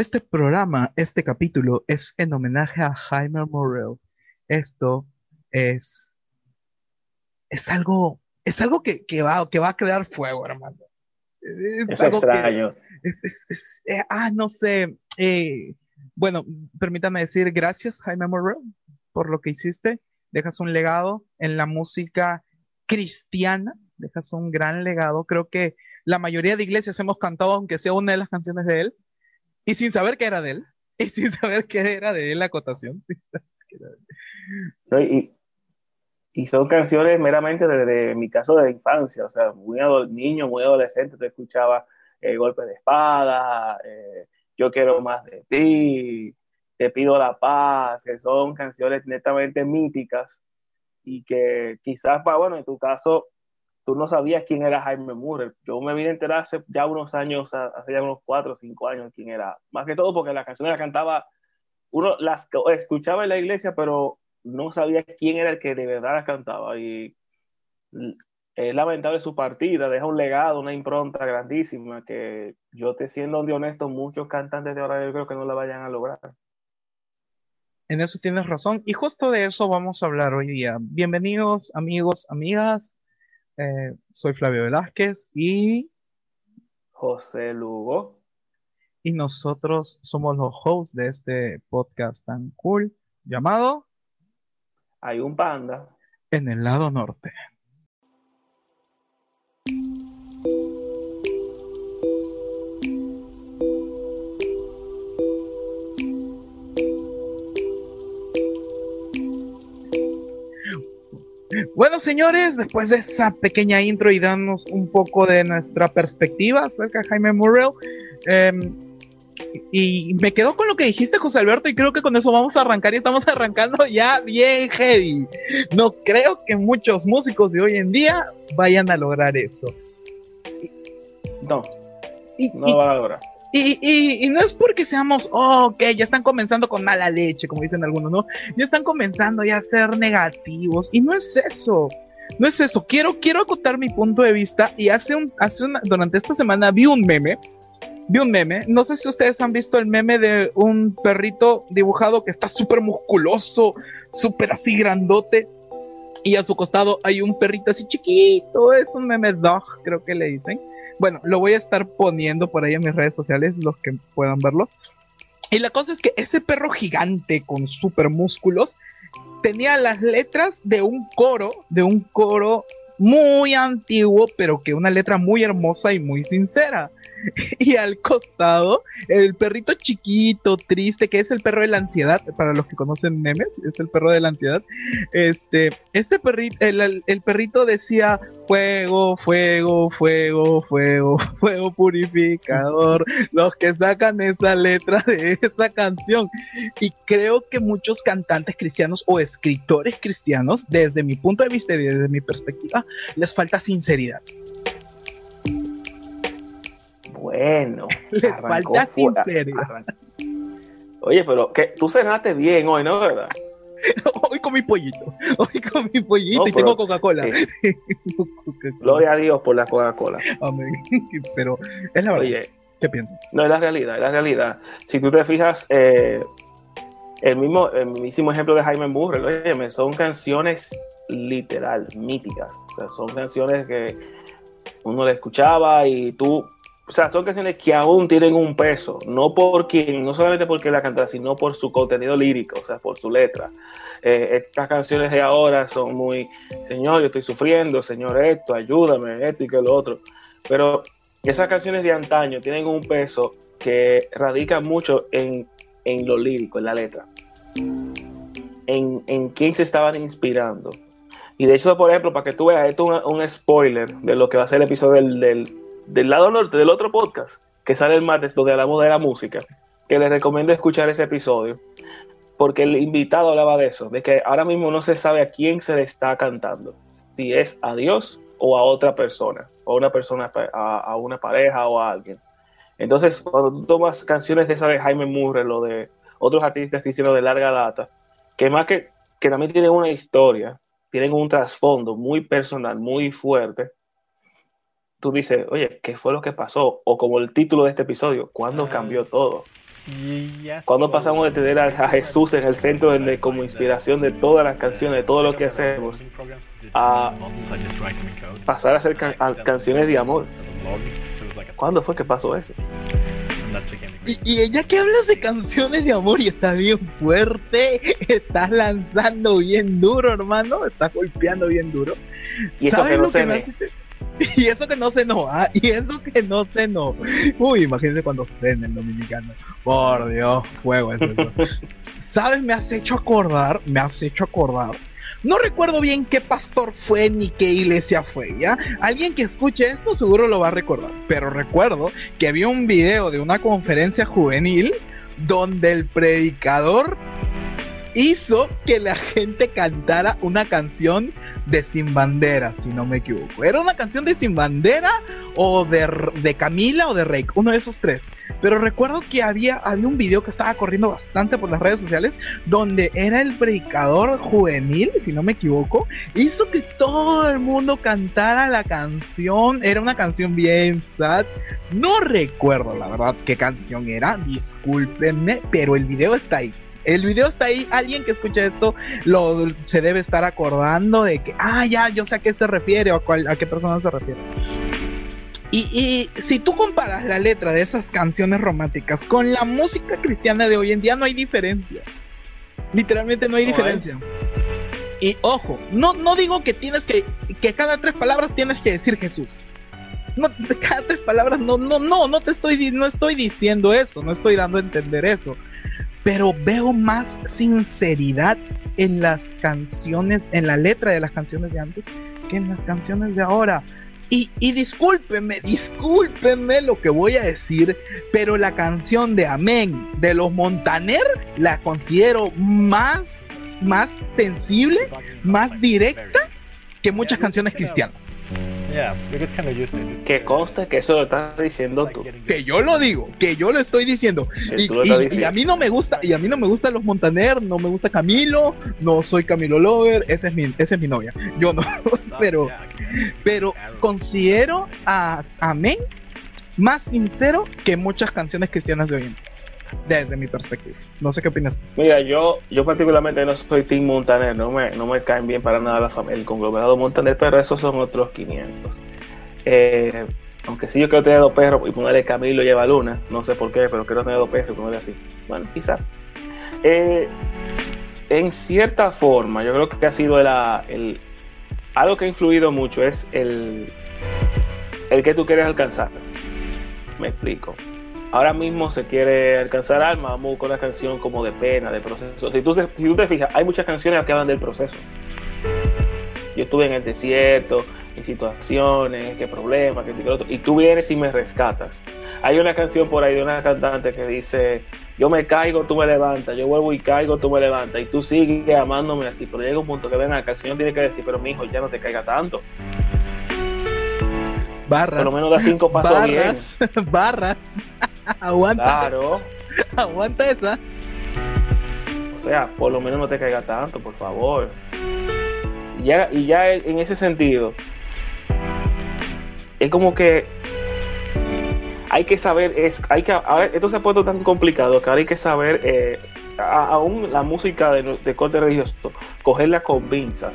Este programa, este capítulo es en homenaje a Jaime Morel. Esto es, es algo, es algo que, va, que va a crear fuego, hermano. Es, extraño. Eh, ah, no sé. Eh, bueno, permítame decir gracias, Jaime Morel, por lo que hiciste. Dejas un legado en la música cristiana, dejas un gran legado. Creo que la mayoría de iglesias hemos cantado, aunque sea una de las canciones de él, y sin saber que era de él, y sin saber que era de él la acotación. y, y, son canciones meramente de, mi caso de infancia, o sea, muy niño, muy adolescente, te escuchaba eh, golpe de espada, eh, yo quiero más de ti, te pido la paz, que son canciones netamente míticas y que quizás, bueno, en tu caso, tú no sabías quién era Jaime Murray. Yo me vine a enterar hace ya unos años, hace ya unos cuatro o cinco años quién era. Más que todo porque las canciones las cantaba, uno las escuchaba en la iglesia, pero no sabía quién era el que de verdad las cantaba. Y es lamentable su partida, deja un legado, una impronta grandísima que yo te siendo honesto, muchos cantantes de ahora yo creo que no la vayan a lograr. En eso tienes razón. Y justo de eso vamos a hablar hoy día. Bienvenidos amigos, amigas. Eh, soy Flavio Velázquez y José Lugo. Y nosotros somos los hosts de este podcast tan cool llamado Hay un panda en el lado norte. Bueno, señores, después de esa pequeña intro y darnos un poco de nuestra perspectiva acerca de Jaime Murrell, em, y me quedo con lo que dijiste, José Alberto, y creo que con eso vamos a arrancar y estamos arrancando ya bien heavy. No creo que muchos músicos de hoy en día vayan a lograr eso. No, no lo van a lograr. Y, no es porque seamos, oh, ok, ya están comenzando con mala leche, como dicen algunos, ¿no? Ya están comenzando ya a ser negativos. Y no es eso. No es eso. Quiero, quiero acotar mi punto de vista. Y hace un, hace una, durante esta semana vi un meme. Vi un meme. No sé si ustedes han visto el meme de un perrito dibujado que está súper musculoso, súper así grandote. Y a su costado hay un perrito así chiquito. Es un meme dog, creo que le dicen bueno, lo voy a estar poniendo por ahí en mis redes sociales, los que puedan verlo. Y la cosa es que ese perro gigante con super músculos tenía las letras de un coro, de un coro muy antiguo, pero que una letra muy hermosa y muy sincera. y al costado, el perrito chiquito, triste, que es el perro de la ansiedad, para los que conocen memes, es el perro de la ansiedad. Este, ese perrito, el, perrito decía fuego, fuego, fuego, fuego, fuego purificador, los que sacan esa letra de esa canción. Y creo que muchos cantantes cristianos o escritores cristianos, desde mi punto de vista y desde mi perspectiva, les falta sinceridad. Bueno. Les falta sinceridad. Oye, pero que tú cenaste bien hoy, ¿no? ¿Verdad? Hoy con mi pollito. Hoy con mi pollito y tengo Coca-Cola. Gloria a Dios por la Coca-Cola. Amén. Pero es la verdad. Oye, ¿Qué piensas? No, es la realidad, es la realidad. Si tú te fijas, eh, el mismo, el mismísimo ejemplo de Jaime Burrell, oye, son canciones literal, míticas. O sea, son canciones que uno le escuchaba y tú o sea, son canciones que aún tienen un peso, no porque, no solamente porque la canta, sino por su contenido lírico, o sea, por su letra. Eh, estas canciones de ahora son muy, Señor, yo estoy sufriendo, Señor, esto, ayúdame, esto y que lo otro. Pero esas canciones de antaño tienen un peso que radica mucho en, lo lírico, en la letra, en, en quién se estaban inspirando. Y de hecho, por ejemplo, para que tú veas, esto es un, spoiler de lo que va a ser el episodio del del lado norte del otro podcast que sale el martes donde hablamos de la música, que les recomiendo escuchar ese episodio, porque el invitado hablaba de eso, de que ahora mismo no se sabe a quién se le está cantando, si es a Dios o a otra persona, o a una persona, a, una pareja o a alguien. Entonces, cuando tú tomas canciones de esa de Jaime Murray o de otros artistas cristianos de larga data, que más que, que también tienen una historia, tienen un trasfondo muy personal, muy fuerte, tú dices, oye, ¿qué fue lo que pasó? O como el título de este episodio, ¿cuándo cambió todo? Cuando pasamos de tener a, Jesús en el centro de, como inspiración de todas las canciones, de todo lo que hacemos, a pasar a hacer canciones de amor. ¿Cuándo fue que pasó eso? Y, y ya que hablas de canciones de amor y está bien fuerte, estás lanzando bien duro, hermano, estás golpeando bien duro. Y eso que no se me... Y eso que no se no, ah, y eso que no se no. Uy, imagínense cuando cena el dominicano. Por Dios, fuego eso. ¿Sabes? Me has hecho acordar, me has hecho acordar. No recuerdo bien qué pastor fue ni qué iglesia fue, ¿ya? Alguien que escuche esto seguro lo va a recordar. Pero recuerdo que había un video de una conferencia juvenil donde el predicador hizo que la gente cantara una canción de Sin Bandera, si no me equivoco. Era una canción de Sin Bandera o de, de Camila o de Rake, uno de esos tres. Pero recuerdo que había, había un video que estaba corriendo bastante por las redes sociales donde era el predicador juvenil, si no me equivoco, hizo que todo el mundo cantara la canción. Era una canción bien sad. No recuerdo la verdad qué canción era, discúlpenme, pero el video está ahí el video está ahí, alguien que escuche esto lo, se debe estar acordando de que, ah, ya, yo sé a qué se refiere o a, a qué persona se refiere. Y, si tú comparas la letra de esas canciones románticas con la música cristiana de hoy en día, no hay diferencia. Literalmente no hay diferencia. Y ojo, no, no digo que tienes que, que cada tres palabras tienes que decir Jesús. No, cada tres palabras, no, no, no, no te estoy, no estoy diciendo eso, no estoy dando a entender eso pero veo más sinceridad en las canciones, en la letra de las canciones de antes que en las canciones de ahora. Y, y discúlpenme, discúlpenme lo que voy a decir, pero la canción de Amén de los Montaner la considero más, más sensible, más directa que muchas canciones cristianas. Que conste que eso lo estás diciendo tú. Que yo lo digo, que yo lo estoy diciendo. Y, a mí no me gusta, y a mí no me gustan los Montaner, no me gusta Camilo, no soy Camilo Lover, esa es mi, esa es mi novia. Yo no, pero, pero considero a Amén más sincero que muchas canciones cristianas de hoy en día desde mi perspectiva. No sé qué opinas. Mira, yo, yo particularmente no soy Team Montaner, no me, no me caen bien para nada la familia, el conglomerado Montaner, pero esos son otros 500. Eh, aunque sí yo quiero tener dos perros y ponerle Camilo lleva luna, no sé por qué, pero quiero tener dos perros y ponerle así. Bueno, quizás. Eh, en cierta forma, yo creo que ha sido la, el, algo que ha influido mucho es el, el que tú quieres alcanzar. Me explico ahora mismo se quiere alcanzar alma, vamos con la canción como de pena, de proceso. Si tú, te fijas, hay muchas canciones que hablan del proceso. Yo estuve en el desierto, en situaciones, qué problemas, qué, otro, y tú vienes y me rescatas. Hay una canción por ahí de una cantante que dice, yo me caigo, tú me levantas, yo vuelvo y caigo, tú me levantas, y tú sigues amándome así, pero llega un punto que ven, la canción tiene que decir, pero mi hijo, ya no te caiga tanto. Barras. Por lo menos da cinco pasos barras, Barras. Aguanta. Claro. Aguanta esa. O sea, por lo menos no te caiga tanto, por favor. Y ya, y ya en ese sentido, es como que hay que saber, es, hay que, a ver, esto se ha puesto tan complicado que ahora hay que saber, eh, aún la música de, de corte religioso, cogerla con pinzas.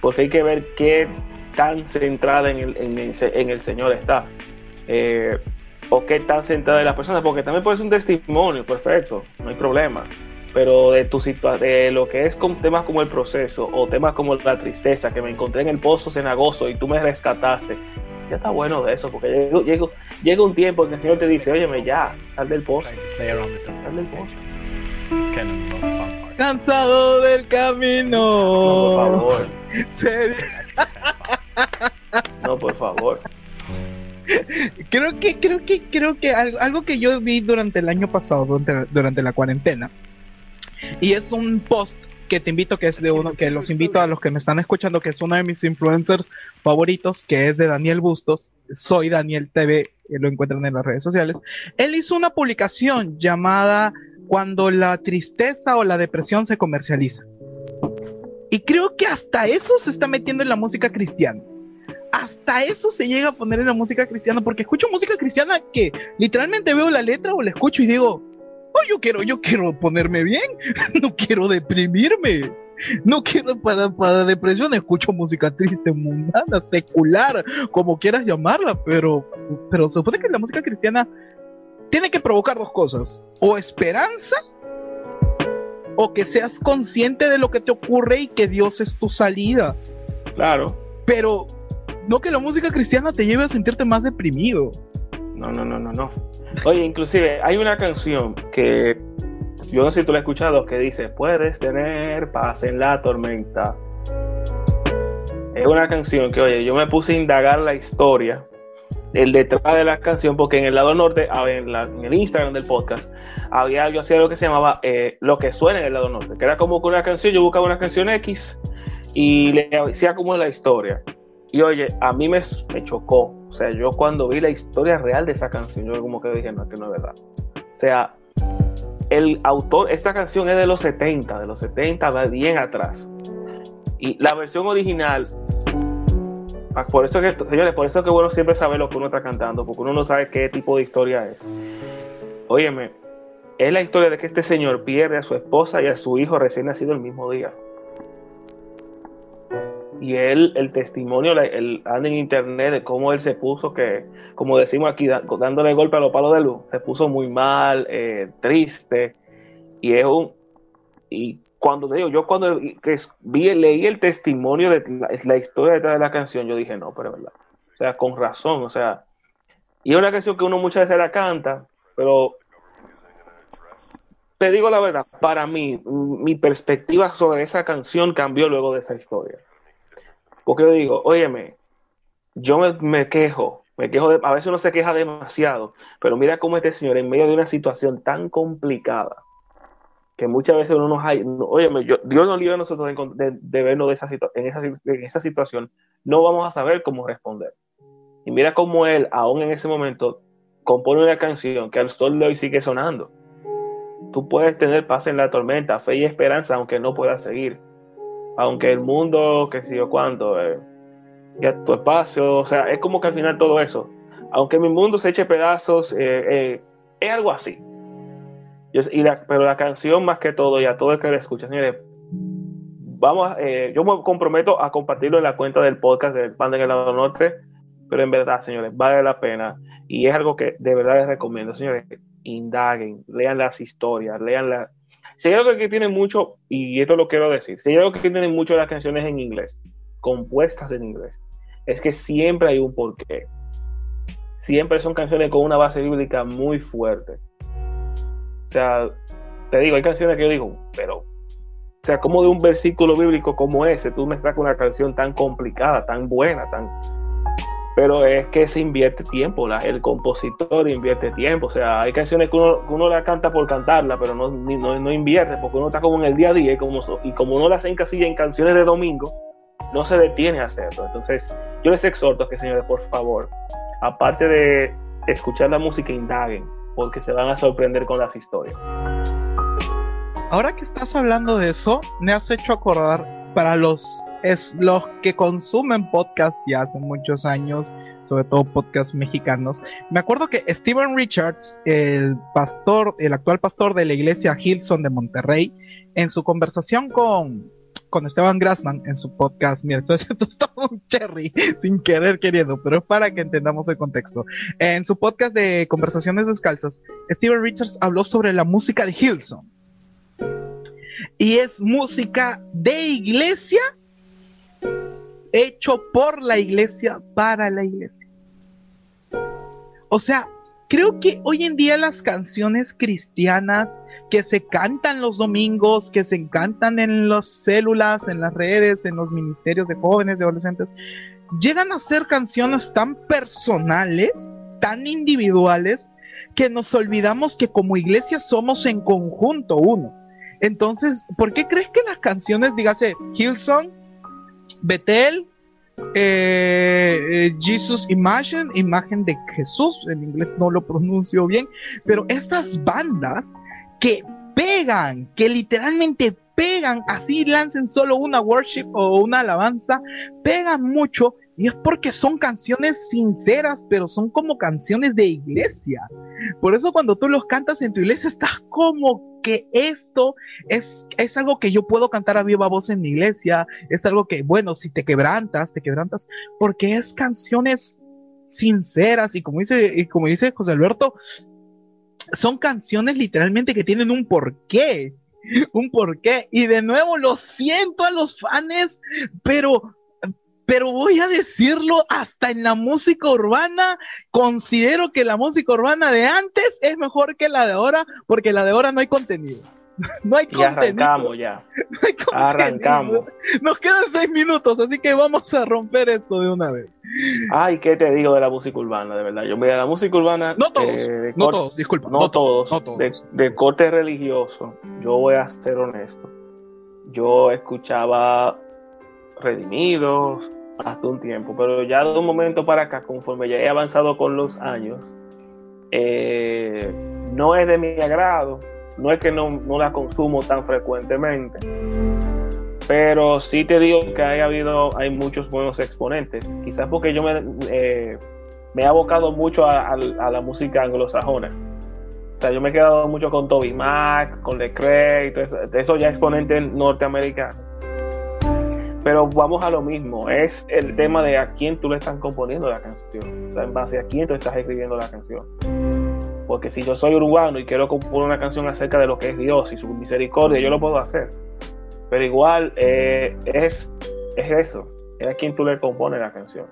Porque hay que ver qué tan centrada en el, en el, en el Señor está. Eh, o qué tan centrada de las personas, porque también puede ser un testimonio, perfecto, no hay problema. Pero de tu de lo que es con temas como el proceso o temas como la tristeza, que me encontré en el pozo cenagoso y tú me rescataste, ya está bueno de eso, porque llega, un tiempo en que el Señor te dice, óyeme, ya, sal del pozo. Sal del pozo. Cansado del camino. No, por favor. no, por favor creo que, creo que, creo que algo, que yo vi durante el año pasado, durante, la cuarentena, y es un post que te invito, que es de uno, que los invito a los que me están escuchando, que es uno de mis influencers favoritos, que es de Daniel Bustos, soy Daniel TV, lo encuentran en las redes sociales. Él hizo una publicación llamada Cuando la tristeza o la depresión se comercializa. Y creo que hasta eso se está metiendo en la música cristiana. Hasta eso se llega a poner en la música cristiana, porque escucho música cristiana que literalmente veo la letra o la escucho y digo, oh, yo quiero, yo quiero ponerme bien, no quiero deprimirme. No quiero para, para depresión, escucho música triste, mundana, secular, como quieras llamarla, pero, pero se supone que la música cristiana tiene que provocar dos cosas, o esperanza, o que seas consciente de lo que te ocurre y que Dios es tu salida. Claro. Pero no que la música cristiana te lleve a sentirte más deprimido. No, no, no, no, no. Oye, inclusive hay una canción que yo no sé si tú la has escuchado que dice, puedes tener paz en la tormenta. Es una canción que, oye, yo me puse a indagar la historia, el detrás de la canción, porque en el lado norte, en, en el Instagram del podcast, había yo hacía lo que se llamaba eh, lo que suena en el lado norte, que era como que una canción, yo buscaba una canción X y le decía como la historia. Y oye, a mí me, chocó. O sea, yo cuando vi la historia real de esa canción, yo como que dije, no, que no es verdad. O sea, el autor, esta canción es de los 70, de los 70, va bien atrás. Y la versión original, por eso que, señores, por eso que bueno siempre saber lo que uno está cantando, porque uno no sabe qué tipo de historia es. Óyeme, es la historia de que este señor pierde a su esposa y a su hijo recién nacido el mismo día y él, el testimonio, el, anda en internet de cómo él se puso, que como decimos aquí, dándole golpe a los palos de luz, se puso muy mal, eh, triste, y es un, y cuando te digo, yo cuando que vi, leí el testimonio de la, historia detrás de la canción, yo dije, no, pero es verdad, o sea, con razón, o sea, y es una canción que uno muchas veces la canta, pero te digo la verdad, para mí, mi perspectiva sobre esa canción cambió luego de esa historia. Porque yo digo, óyeme, yo me, quejo, me quejo, de, a veces uno se queja demasiado, pero mira cómo este señor en medio de una situación tan complicada, que muchas veces uno nos hay, óyeme, yo, Dios nos libre a nosotros de, vernos de esa en, esa, en esa situación, no vamos a saber cómo responder. Y mira cómo él, aún en ese momento, compone una canción que al sol de hoy sigue sonando. Tú puedes tener paz en la tormenta, fe y esperanza, aunque no puedas seguir aunque el mundo, que sé yo cuánto, eh, ya tu espacio, o sea, es como que al final todo eso, aunque mi mundo se eche pedazos, eh, eh, es algo así. y pero la canción más que todo, y a todo el que la escucha, señores, vamos, yo me comprometo a compartirlo en la cuenta del podcast del Pan del Lado Norte, pero en verdad, señores, vale la pena. Y es algo que de verdad les recomiendo, señores, indaguen, lean las historias, lean la, si hay algo que tiene mucho, y esto lo quiero decir, si hay algo que tiene mucho las canciones en inglés, compuestas en inglés, es que siempre hay un porqué. Siempre son canciones con una base bíblica muy fuerte. O sea, te digo, hay canciones que yo digo, pero, o sea, como de un versículo bíblico como ese, tú me con una canción tan complicada, tan buena, tan, pero es que se invierte tiempo, el compositor invierte tiempo, o sea, hay canciones que uno, la canta por cantarla, pero no, no, invierte, porque uno está como en el día a día y como, y como uno las encasilla en canciones de domingo, no se detiene a hacerlo. Entonces, yo les exhorto a que, señores, por favor, aparte de escuchar la música, indaguen, porque se van a sorprender con las historias. Ahora que estás hablando de eso, me has hecho acordar para los es los que consumen podcast ya hace muchos años, sobre todo podcast mexicanos. Me acuerdo que Steven Richards, el pastor, el actual pastor de la iglesia Hilson de Monterrey, en su conversación con, con Esteban Grassman en su podcast, mira, entonces todo un cherry sin querer queriendo, pero es para que entendamos el contexto. En su podcast de Conversaciones Descalzas, Steven Richards habló sobre la música de Hilson. Y es música de iglesia hecho por la iglesia para la iglesia. O sea, creo que hoy en día las canciones cristianas que se cantan los domingos, que se cantan en las células, en las redes, en los ministerios de jóvenes, de adolescentes, llegan a ser canciones tan personales, tan individuales, que nos olvidamos que como iglesia somos en conjunto uno. Entonces, ¿por qué crees que las canciones, dígase, Hillsong, Betel, eh, eh, Jesus Imagine, imagen de Jesús, en inglés no lo pronuncio bien, pero esas bandas que pegan, que literalmente pegan, así lancen solo una worship o una alabanza, pegan mucho Y es porque son canciones sinceras, pero son como canciones de iglesia. Por eso cuando tú los cantas en tu iglesia, estás como que esto es, es algo que yo puedo cantar a viva voz en mi iglesia. Es algo que, bueno, si te quebrantas, te quebrantas, porque es canciones sinceras y como dice, y como dice José Alberto, son canciones literalmente que tienen un porqué. Un porqué. Y de nuevo lo siento a los fans, pero pero voy a decirlo, hasta en la música urbana, considero que la música urbana de antes es mejor que la de ahora, porque la de ahora no hay contenido. No hay y arrancamos ya. arrancamos. Nos quedan seis minutos, así que vamos a romper esto de una vez. Ay, ¿qué te digo de la música urbana? De verdad, yo mira la música urbana. No todos, eh, no todos, disculpa. No, todos, de corte religioso, yo voy a ser honesto. Yo escuchaba redimidos hasta un tiempo, pero ya de un momento para acá, conforme ya he avanzado con los años, eh, no es de mi agrado, no es que no, la consumo tan frecuentemente, pero sí te digo que hay habido, hay muchos buenos exponentes, quizás porque yo me, eh, me he abocado mucho a, la música anglosajona. O sea, yo me he quedado mucho con Toby Mac, con Lecrae, eso, eso ya exponentes norteamericanos pero vamos a lo mismo, es el tema de a quién tú le estás componiendo la canción, o sea, en base a quién tú estás escribiendo la canción. Porque si yo soy urbano y quiero componer una canción acerca de lo que es Dios y su misericordia, yo lo puedo hacer. Pero igual eh, es, es eso, es a quién tú le compones la canción.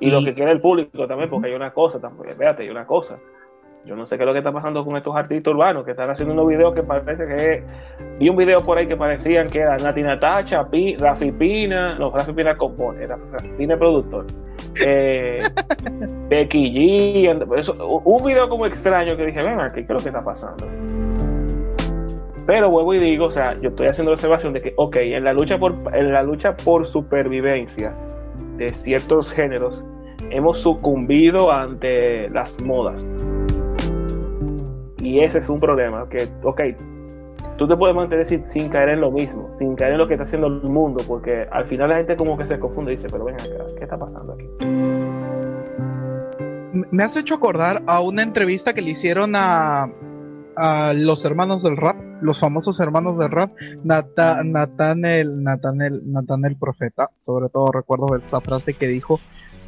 Y, y lo que quiere el público también, porque hay una cosa, también, espérate, hay una cosa yo no sé qué es lo que está pasando con estos artistas urbanos que están haciendo unos videos que parece que. Vi un video por ahí que parecían que era Nati Natacha, Rafi Pina, no, Rafi Pina compone, Rafi Pina productor. Eh, Becky G, eso, un video como extraño que dije, venga, ¿qué es lo que está pasando? Pero vuelvo y digo, o sea, yo estoy haciendo la observación de que, ok, en la lucha por, en la lucha por supervivencia de ciertos géneros, hemos sucumbido ante las modas y ese es un problema, que, ok, tú te puedes mantener sin, caer en lo mismo, sin caer en lo que está haciendo el mundo, porque al final la gente como que se confunde y dice, pero ven acá, ¿qué está pasando aquí? Me has hecho acordar a una entrevista que le hicieron a, los hermanos del rap, los famosos hermanos del rap, Nata, Natanel, Natanel, Natanel Profeta, sobre todo recuerdo esa frase que dijo,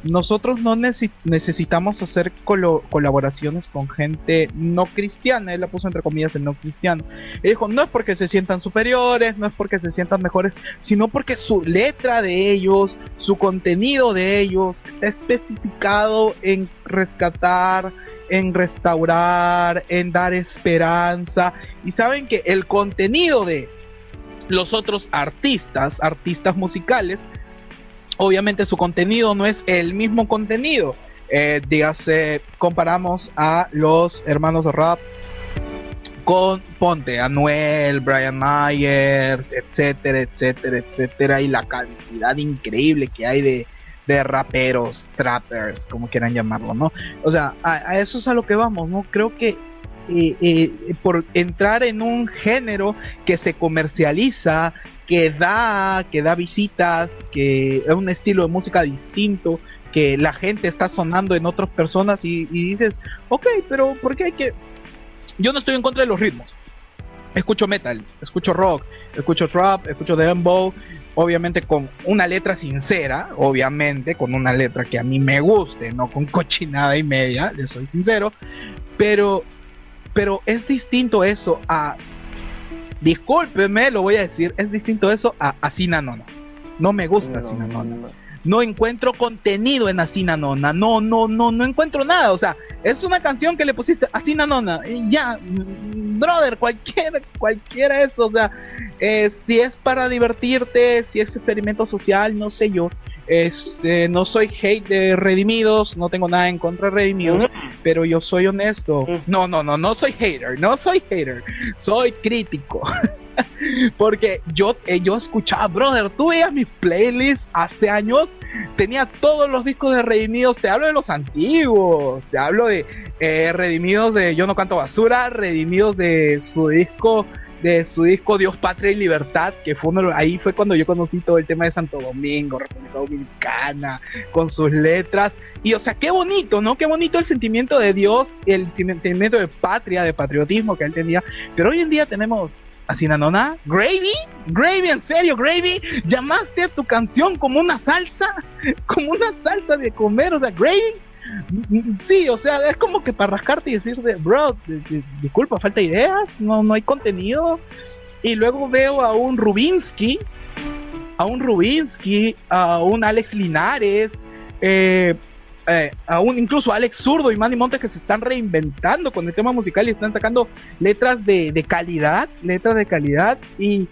nosotros no necesitamos hacer colaboraciones con gente no cristiana, él la puso entre comillas el no cristiano. Él dijo, no es porque se sientan superiores, no es porque se sientan mejores, sino porque su letra de ellos, su contenido de ellos está especificado en rescatar, en restaurar, en dar esperanza. Y saben que el contenido de los otros artistas, artistas musicales, obviamente su contenido no es el mismo contenido. Eh, comparamos a los hermanos rap con Ponte, Anuel, Brian Myers, etcétera, etcétera, etcétera, y la cantidad increíble que hay de, de raperos, trappers, como quieran llamarlo, ¿no? O sea, a, eso es a lo que vamos, ¿no? Creo que eh, eh, por entrar en un género que se comercializa, que da, que da visitas, que es un estilo de música distinto, que la gente está sonando en otras personas y, dices, ok, pero ¿por qué hay que...? Yo no estoy en contra de los ritmos. Escucho metal, escucho rock, escucho trap, escucho dembow, obviamente con una letra sincera, obviamente con una letra que a mí me guste, no con cochinada y media, le soy sincero, pero pero es distinto eso a discúlpeme, lo voy a decir, es distinto eso a Asina Nona. No me gusta Asina Nona. No encuentro contenido en Asina Nona. No, no, no, no encuentro nada. O sea, es una canción que le pusiste Asina Nona. Y ya, brother, cualquiera, cualquiera eso. O sea, eh, si es para divertirte, si es experimento social, no sé yo. Este, no soy hate de Redimidos, no tengo nada en contra de Redimidos, mm. pero yo soy honesto. Mm. No, no, no, no soy hater, no soy hater, soy crítico. Porque yo, eh, yo escuchaba, brother, tú veías mis playlists hace años, tenía todos los discos de Redimidos, te hablo de los antiguos, te hablo de eh, Redimidos de Yo no canto basura, Redimidos de su disco de su disco Dios, Patria y Libertad, que fue uno, ahí fue cuando yo conocí todo el tema de Santo Domingo, República Dominicana, con sus letras. Y o sea, qué bonito, ¿no? Qué bonito el sentimiento de Dios, el sentimiento de patria, de patriotismo que él tenía. Pero hoy en día tenemos a Sinanona, Gravy, Gravy, en serio, Gravy, llamaste a tu canción como una salsa, como una salsa de comer, o sea, Gravy, Sí, o sea, es como que para rascarte y decir, bro, disculpa, falta ideas, no, no hay contenido. Y luego veo a un Rubinsky, a un Rubinsky, a un Alex Linares, eh, eh, incluso Alex Zurdo y Manny Montes que se están reinventando con el tema musical y están sacando letras de, de calidad, letras de calidad y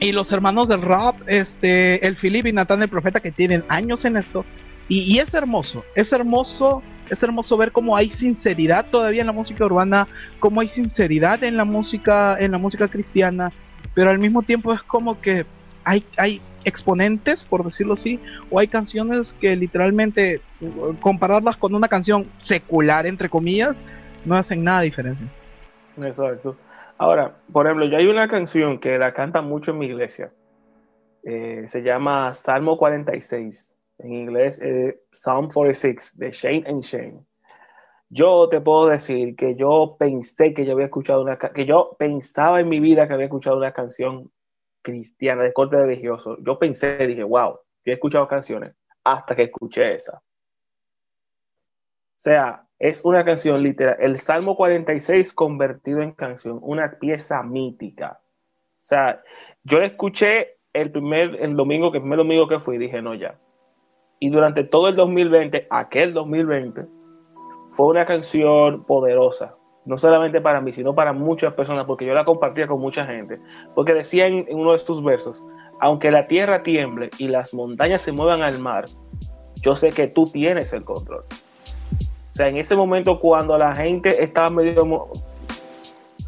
y los hermanos del rap, este, el Philip y Natán el Profeta que tienen años en esto, y, es hermoso, es hermoso, es hermoso ver cómo hay sinceridad todavía en la música urbana, cómo hay sinceridad en la música, en la música cristiana, pero al mismo tiempo es como que hay, hay exponentes, por decirlo así, o hay canciones que literalmente compararlas con una canción secular, entre comillas, no hacen nada de diferencia. Exacto. Ahora, por ejemplo, yo hay una canción que la canta mucho en mi iglesia. Eh, se llama Salmo 46 en inglés eh, Psalm 46 de Shane and Shane. Yo te puedo decir que yo pensé que yo había escuchado una que yo pensaba en mi vida que había escuchado una canción cristiana de corte religioso. Yo pensé, dije, wow, yo he escuchado canciones hasta que escuché esa. O sea, es una canción literal. El Salmo 46 convertido en canción, una pieza mítica. O sea, yo la escuché el primer el domingo, que el primer domingo que fui, dije, no, ya, y durante todo el 2020, aquel 2020, fue una canción poderosa. No solamente para mí, sino para muchas personas, porque yo la compartía con mucha gente. Porque decía en, uno de estos versos, aunque la tierra tiemble y las montañas se muevan al mar, yo sé que tú tienes el control. O sea, en ese momento cuando la gente estaba medio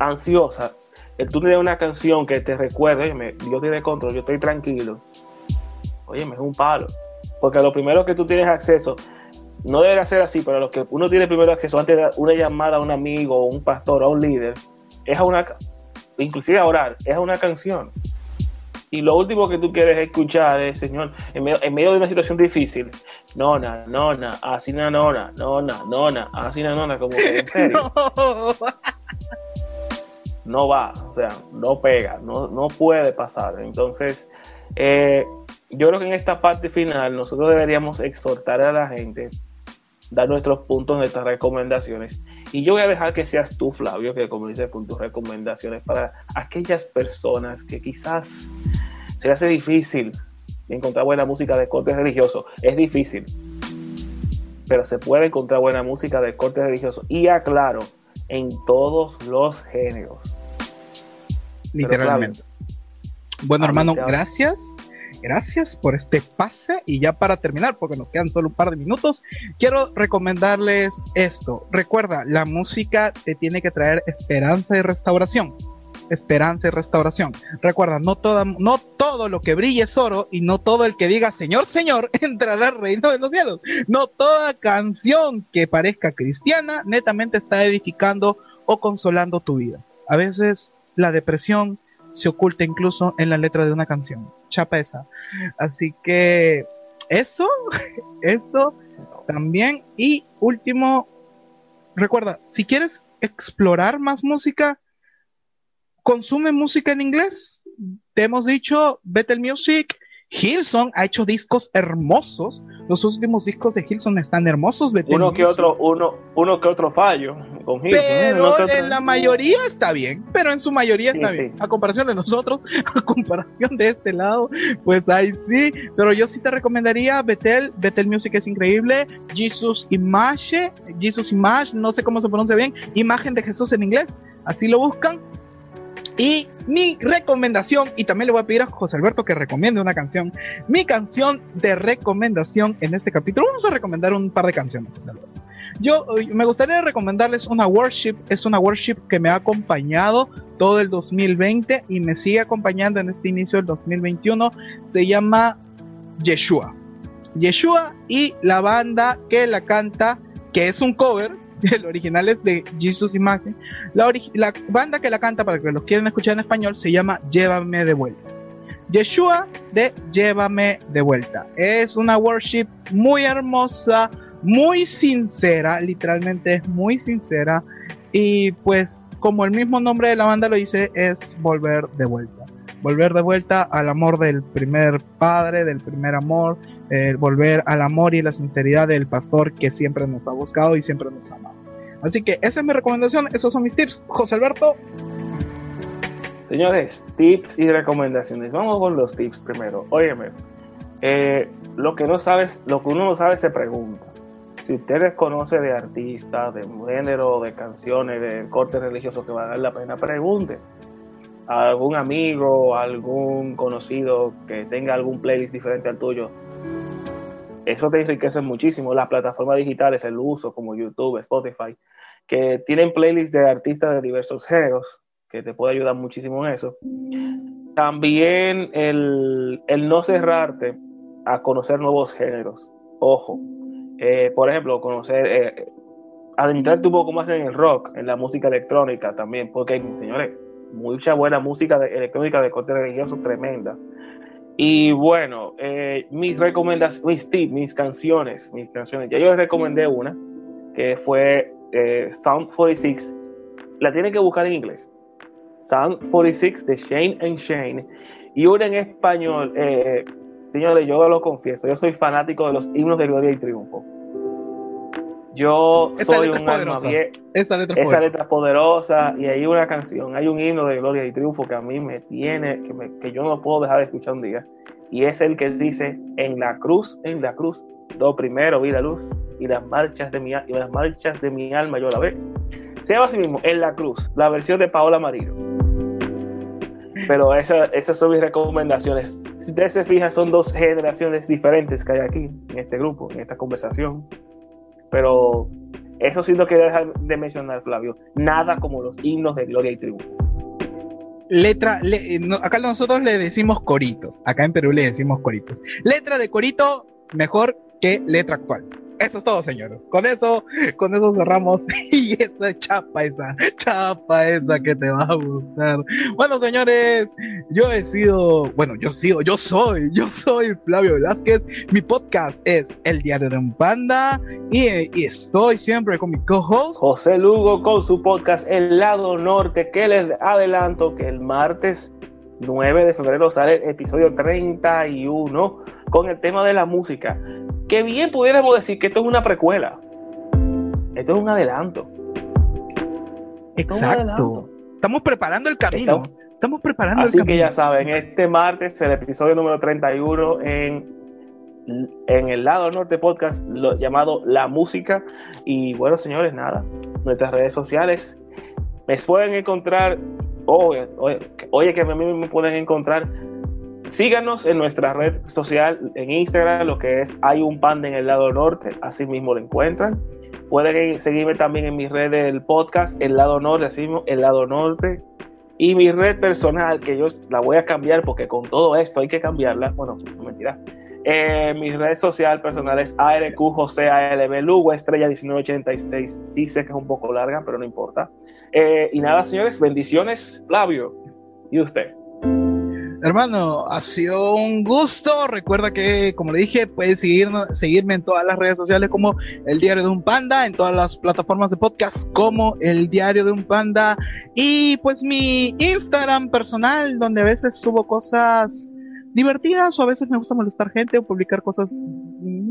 ansiosa, el tú tienes una canción que te recuerde, yo tiene control, yo estoy tranquilo. Oye, me es un palo. Porque lo primero que tú tienes acceso, no debe ser así, pero lo que uno tiene primero acceso antes de una llamada a un amigo, un pastor, a un líder, es a una, inclusive a orar, es a una canción. Y lo último que tú quieres escuchar es, Señor, en medio, de una situación difícil, nona, nona, así na nona, nona, nona, así na nona, como que en serio. No. va, o sea, no pega, no, no puede pasar. Entonces, eh, yo creo que en esta parte final nosotros deberíamos exhortar a la gente, dar nuestros puntos, nuestras recomendaciones. Y yo voy a dejar que seas tú, Flavio, que comunices con tus recomendaciones para aquellas personas que quizás se les hace difícil encontrar buena música de corte religioso. Es difícil, pero se puede encontrar buena música de corte religioso. Y aclaro, en todos los géneros. Literalmente. bueno, hermano, gracias gracias por este pase y ya para terminar, porque nos quedan solo un par de minutos, quiero recomendarles esto. Recuerda, la música te tiene que traer esperanza y restauración. Esperanza y restauración. Recuerda, no, no todo lo que brille es oro y no todo el que diga Señor, Señor entrará al reino de los cielos. No toda canción que parezca cristiana netamente está edificando o consolando tu vida. A veces la depresión, se oculta incluso en la letra de una canción. Chapa esa. Así que eso, eso también. Y último, recuerda, si quieres explorar más música, consume música en inglés. Te hemos dicho Betel Music, Hilson ha hecho discos hermosos. Los últimos discos de Hilson están hermosos. uno que otro, uno, uno que otro fallo con Hilson. Pero en la mayoría está bien. Pero en su mayoría está bien. A comparación de nosotros, a comparación de este lado, pues ahí sí. Pero yo sí te recomendaría Betel. Betel Music es increíble. Jesus Image, Jesus Image, no sé cómo se pronuncia bien. Imagen de Jesús en inglés. Así lo buscan y mi recomendación, y también le voy a pedir a José Alberto que recomiende una canción. Mi canción de recomendación en este capítulo, vamos a recomendar un par de canciones. Yo me gustaría recomendarles una worship, es una worship que me ha acompañado todo el 2020 y me sigue acompañando en este inicio del 2021. Se llama Yeshua. Yeshua y la banda que la canta, que es un cover, el original es de Jesus Imagen. La, la banda que la canta, para que los quieran escuchar en español, se llama Llévame de vuelta. Yeshua de Llévame de vuelta. Es una worship muy hermosa, muy sincera, literalmente es muy sincera. Y pues, como el mismo nombre de la banda lo dice, es volver de vuelta. Volver de vuelta al amor del primer padre, del primer amor, eh, volver al amor y la sinceridad del pastor que siempre nos ha buscado y siempre nos ha amado. Así que esa es mi recomendación, esos son mis tips. José Alberto. Señores, tips y recomendaciones. Vamos con los tips primero. Óyeme, eh, lo que no sabes, lo que uno no sabe se pregunta. Si usted conoce de artistas, de género, de canciones, de corte religioso que va a dar la pena, pregunte a algún amigo, algún conocido que tenga algún playlist diferente al tuyo. Eso te enriquece muchísimo. Las plataformas digitales, el uso como YouTube, Spotify, que tienen playlists de artistas de diversos géneros, que te puede ayudar muchísimo en eso. También el, no cerrarte a conocer nuevos géneros. Ojo, eh, por ejemplo, conocer, eh, adentrarte un poco más en el rock, en la música electrónica también, porque, señores, mucha buena música electrónica de corte religioso tremenda. Y bueno, eh, mis recomendaciones, mis tips, mis canciones, mis canciones. Ya yo les recomendé una que fue Sound 46. La tienen que buscar en inglés. Sound 46 de Shane and Shane y una en español. Eh, señores, yo lo confieso, yo soy fanático de los himnos de gloria y triunfo. Yo soy un alma vieja. Esa, letra, esa letra, poderosa. Y hay una canción, hay un himno de gloria y triunfo que a mí me tiene, que, que yo no puedo dejar de escuchar un día. Y es el que dice: En la cruz, en la cruz, lo primero vi la luz y las marchas de mi, y las marchas de mi alma yo la ve. Se llama así mismo, En la cruz, la versión de Paola Marino. Pero esas son mis recomendaciones. Si ustedes se fijan, son dos generaciones diferentes que hay aquí, en este grupo, en esta conversación. Pero eso sí no quiero dejar de mencionar, Flavio. Nada como los himnos de gloria y triunfo. Letra, eh, acá nosotros le decimos coritos. Acá en Perú le decimos coritos. Letra de corito mejor que letra actual. Eso es todo, señores. Con eso, con eso cerramos. Y esa chapa esa, chapa esa que te va a gustar. Bueno, señores, yo he sido, bueno, yo sigo, yo soy, yo soy Flavio Velázquez. Mi podcast es El Diario de un Panda y, y estoy siempre con mi co-host José Lugo con su podcast El Lado Norte, que les adelanto que el martes 9 de febrero sale el episodio 31 con el tema de la música que bien pudiéramos decir que esto es una precuela. Esto es un adelanto. Exacto. Estamos preparando el camino. Estamos, preparando Así que ya saben, este martes el episodio número 31 en, en el lado norte podcast llamado La Música. Y bueno, señores, nada. Nuestras redes sociales me pueden encontrar. Oye, oye, que a mí me pueden encontrar Síganos en nuestra red social, en Instagram, lo que es Hay un Panda en el lado norte, así mismo lo encuentran. Pueden seguirme también en mi red del podcast, El lado norte, así mismo, El lado norte. Y mi red personal, que yo la voy a cambiar porque con todo esto hay que cambiarla. Bueno, no mentira. Eh, mi red social personal es ARQ José ALB Lugo, estrella 1986. Sí sé que es un poco larga, pero no importa. Eh, y nada, señores, bendiciones, Flavio. ¿Y usted? Hermano, ha sido un gusto. Recuerda que, como le dije, puedes seguirme en todas las redes sociales como El Diario de un Panda, en todas las plataformas de podcast como El Diario de un Panda y pues mi Instagram personal, donde a veces subo cosas divertidas o a veces me gusta molestar gente o publicar cosas,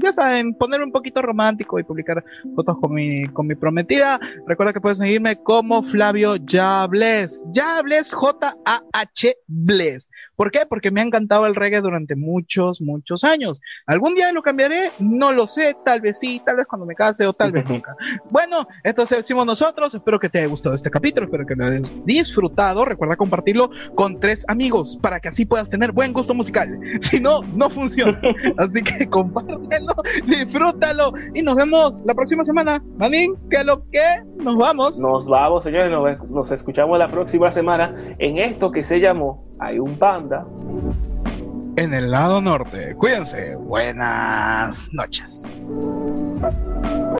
ya saben, poner un poquito romántico y publicar fotos con mi, con mi prometida. Recuerda que puedes seguirme como Flavio Yables. Yables, J-A-H Bles. ¿Por qué? Porque me ha encantado el reggae durante muchos, muchos años. ¿Algún día lo cambiaré? No lo sé, tal vez sí, tal vez cuando me case o tal vez nunca. Bueno, esto decimos nosotros. Espero que te haya gustado este capítulo, espero que lo hayas disfrutado. Recuerda compartirlo con tres amigos para que así puedas tener buen gusto musical Si no, no funciona. Así que compártelo, disfrútalo y nos vemos la próxima semana. Manín, ¿qué lo que? Nos vamos. Nos vamos, señores. Nos, nos escuchamos la próxima semana en esto que se llamó Hay un panda. En el lado norte. Cuídense. Buenas noches.